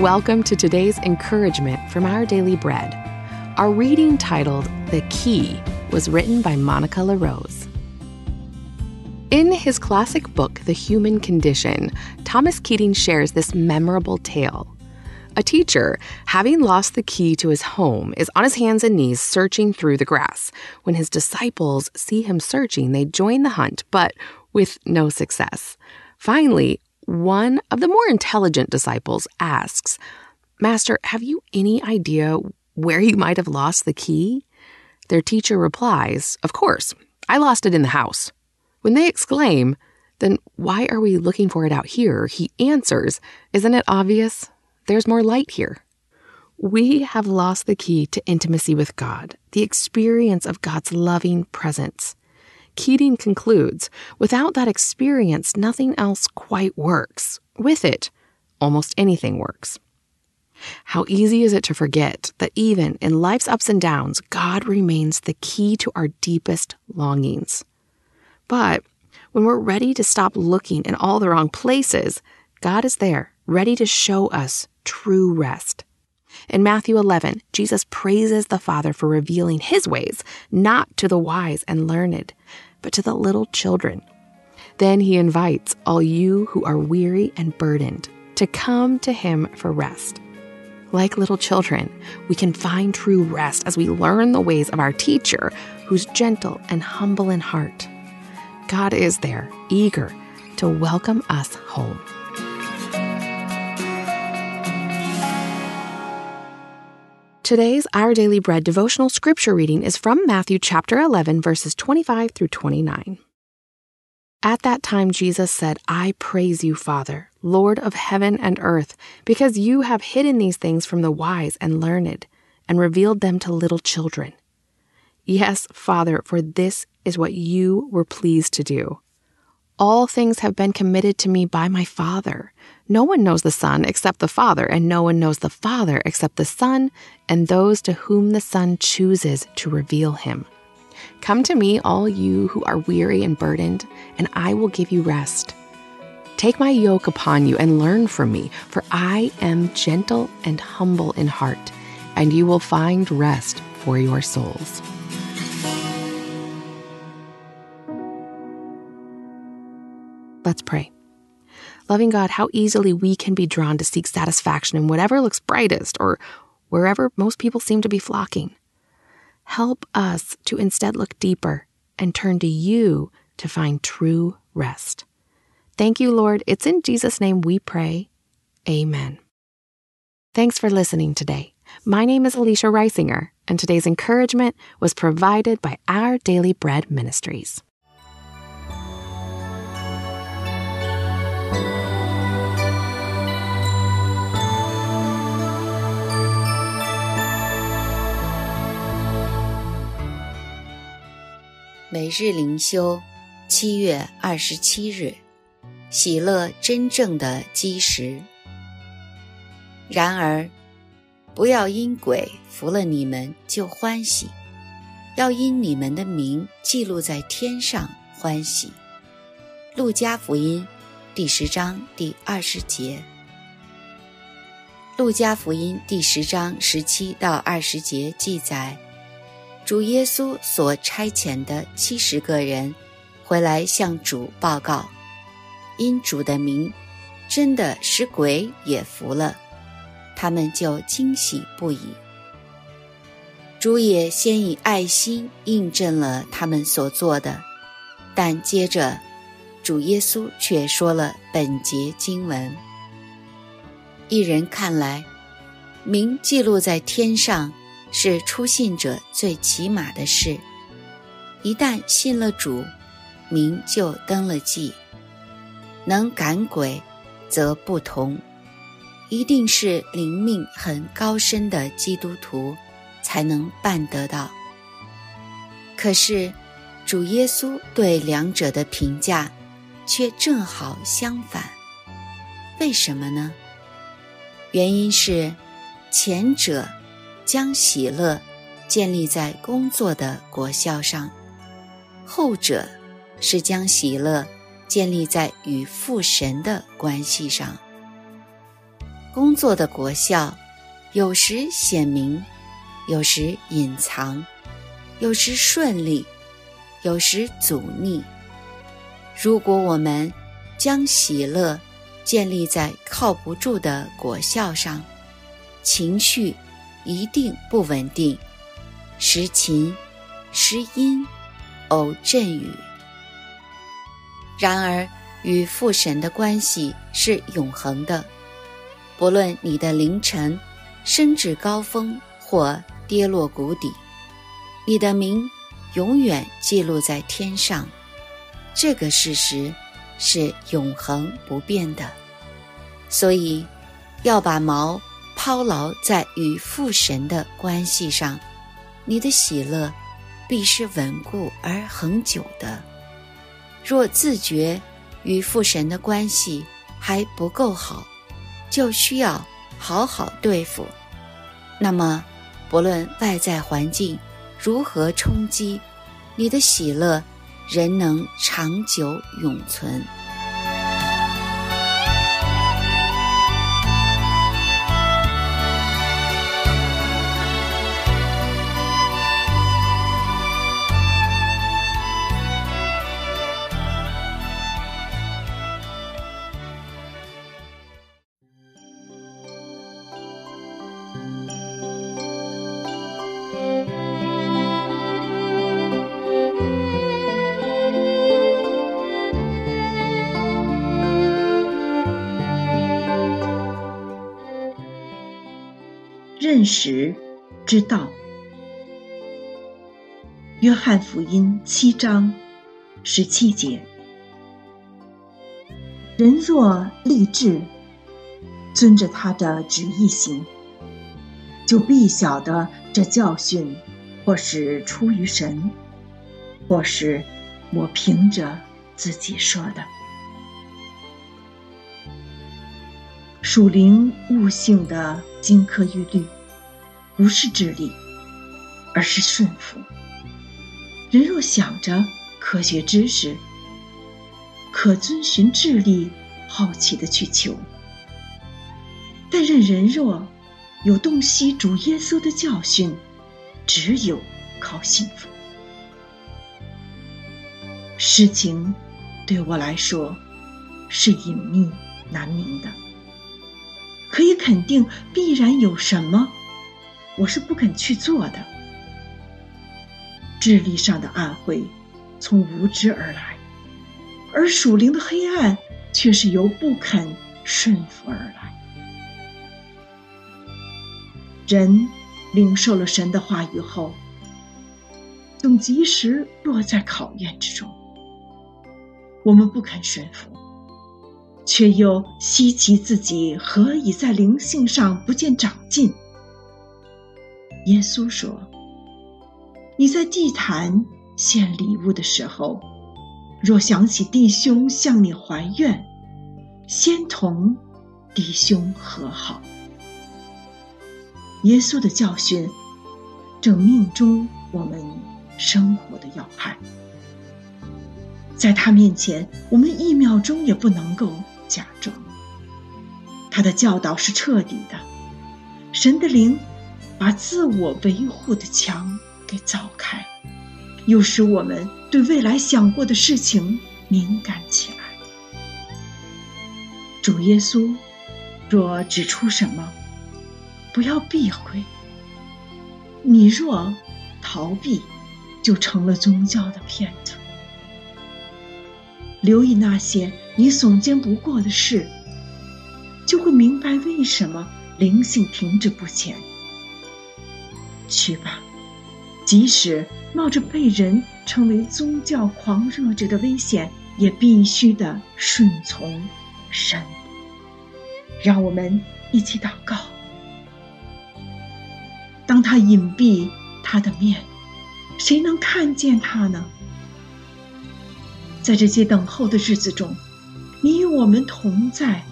Welcome to today's encouragement from Our Daily Bread. Our reading titled The Key was written by Monica LaRose. In his classic book, The Human Condition, Thomas Keating shares this memorable tale. A teacher, having lost the key to his home, is on his hands and knees searching through the grass. When his disciples see him searching, they join the hunt, but with no success. Finally, one of the more intelligent disciples asks, Master, have you any idea where you might have lost the key? Their teacher replies, Of course, I lost it in the house. When they exclaim, Then why are we looking for it out here? He answers, Isn't it obvious? There's more light here. We have lost the key to intimacy with God, the experience of God's loving presence. Keating concludes without that experience, nothing else quite works. With it, almost anything works. How easy is it to forget that even in life's ups and downs, God remains the key to our deepest longings. But when we're ready to stop looking in all the wrong places, God is there, ready to show us true rest. In Matthew 11, Jesus praises the Father for revealing his ways, not to the wise and learned, but to the little children. Then he invites all you who are weary and burdened to come to him for rest. Like little children, we can find true rest as we learn the ways of our teacher, who's gentle and humble in heart. God is there, eager to welcome us home. Today's Our Daily Bread devotional scripture reading is from Matthew chapter 11, verses 25 through 29. At that time, Jesus said, I praise you, Father, Lord of heaven and earth, because you have hidden these things from the wise and learned, and revealed them to little children. Yes, Father, for this is what you were pleased to do. All things have been committed to me by my Father. No one knows the Son except the Father, and no one knows the Father except the Son and those to whom the Son chooses to reveal him. Come to me, all you who are weary and burdened, and I will give you rest. Take my yoke upon you and learn from me, for I am gentle and humble in heart, and you will find rest for your souls. Let's pray. Loving God, how easily we can be drawn to seek satisfaction in whatever looks brightest or wherever most people seem to be flocking. Help us to instead look deeper and turn to you to find true rest. Thank you, Lord. It's in Jesus' name we pray. Amen. Thanks for listening today. My name is Alicia Reisinger, and today's encouragement was provided by Our Daily Bread Ministries. 每日灵修，七月二十七日，喜乐真正的基石。然而，不要因鬼服了你们就欢喜，要因你们的名记录在天上欢喜。路加福音第十章第二十节。路加福音第十章十七到二十节记载。主耶稣所差遣的七十个人回来向主报告，因主的名真的使鬼也服了，他们就惊喜不已。主也先以爱心印证了他们所做的，但接着主耶稣却说了本节经文：一人看来，名记录在天上。是初信者最起码的事。一旦信了主，名就登了记。能赶鬼，则不同，一定是灵命很高深的基督徒才能办得到。可是，主耶稣对两者的评价却正好相反。为什么呢？原因是前者。将喜乐建立在工作的果效上，后者是将喜乐建立在与父神的关系上。工作的果效，有时显明，有时隐藏，有时顺利，有时阻逆。如果我们将喜乐建立在靠不住的果效上，情绪一定不稳定，时晴时阴，偶阵雨。然而，与父神的关系是永恒的。不论你的凌晨升至高峰或跌落谷底，你的名永远记录在天上。这个事实是永恒不变的。所以，要把锚操劳在与父神的关系上，你的喜乐必是稳固而恒久的。若自觉与父神的关系还不够好，就需要好好对付。那么，不论外在环境如何冲击，你的喜乐仍能长久永存。认识之道，约翰福音七章十七节：人若立志遵着他的旨意行，就必晓得这教训或是出于神，或是我凭着自己说的。属灵悟性的金科玉律。不是智力，而是顺服。人若想着科学知识，可遵循智力，好奇的去求；但任人若有洞悉主耶稣的教训，只有靠幸福。事情对我来说是隐秘难明的，可以肯定必然有什么。我是不肯去做的。智力上的暗灰从无知而来，而属灵的黑暗却是由不肯顺服而来。人领受了神的话语后，总及时落在考验之中。我们不肯顺服，却又希奇自己何以在灵性上不见长进。耶稣说：“你在祭坛献礼物的时候，若想起弟兄向你还愿，先同弟兄和好。”耶稣的教训正命中我们生活的要害，在他面前，我们一秒钟也不能够假装。他的教导是彻底的，神的灵。把自我维护的墙给凿开，又使我们对未来想过的事情敏感起来。主耶稣若指出什么，不要避讳；你若逃避，就成了宗教的骗子。留意那些你耸肩不过的事，就会明白为什么灵性停滞不前。去吧，即使冒着被人称为宗教狂热者的危险，也必须的顺从神。让我们一起祷告。当他隐蔽他的面，谁能看见他呢？在这些等候的日子中，你与我们同在。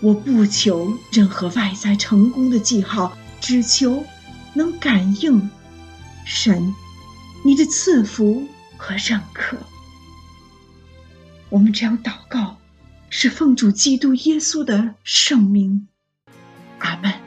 我不求任何外在成功的记号。只求能感应神你的赐福和认可，我们这样祷告，是奉主基督耶稣的圣名。阿门。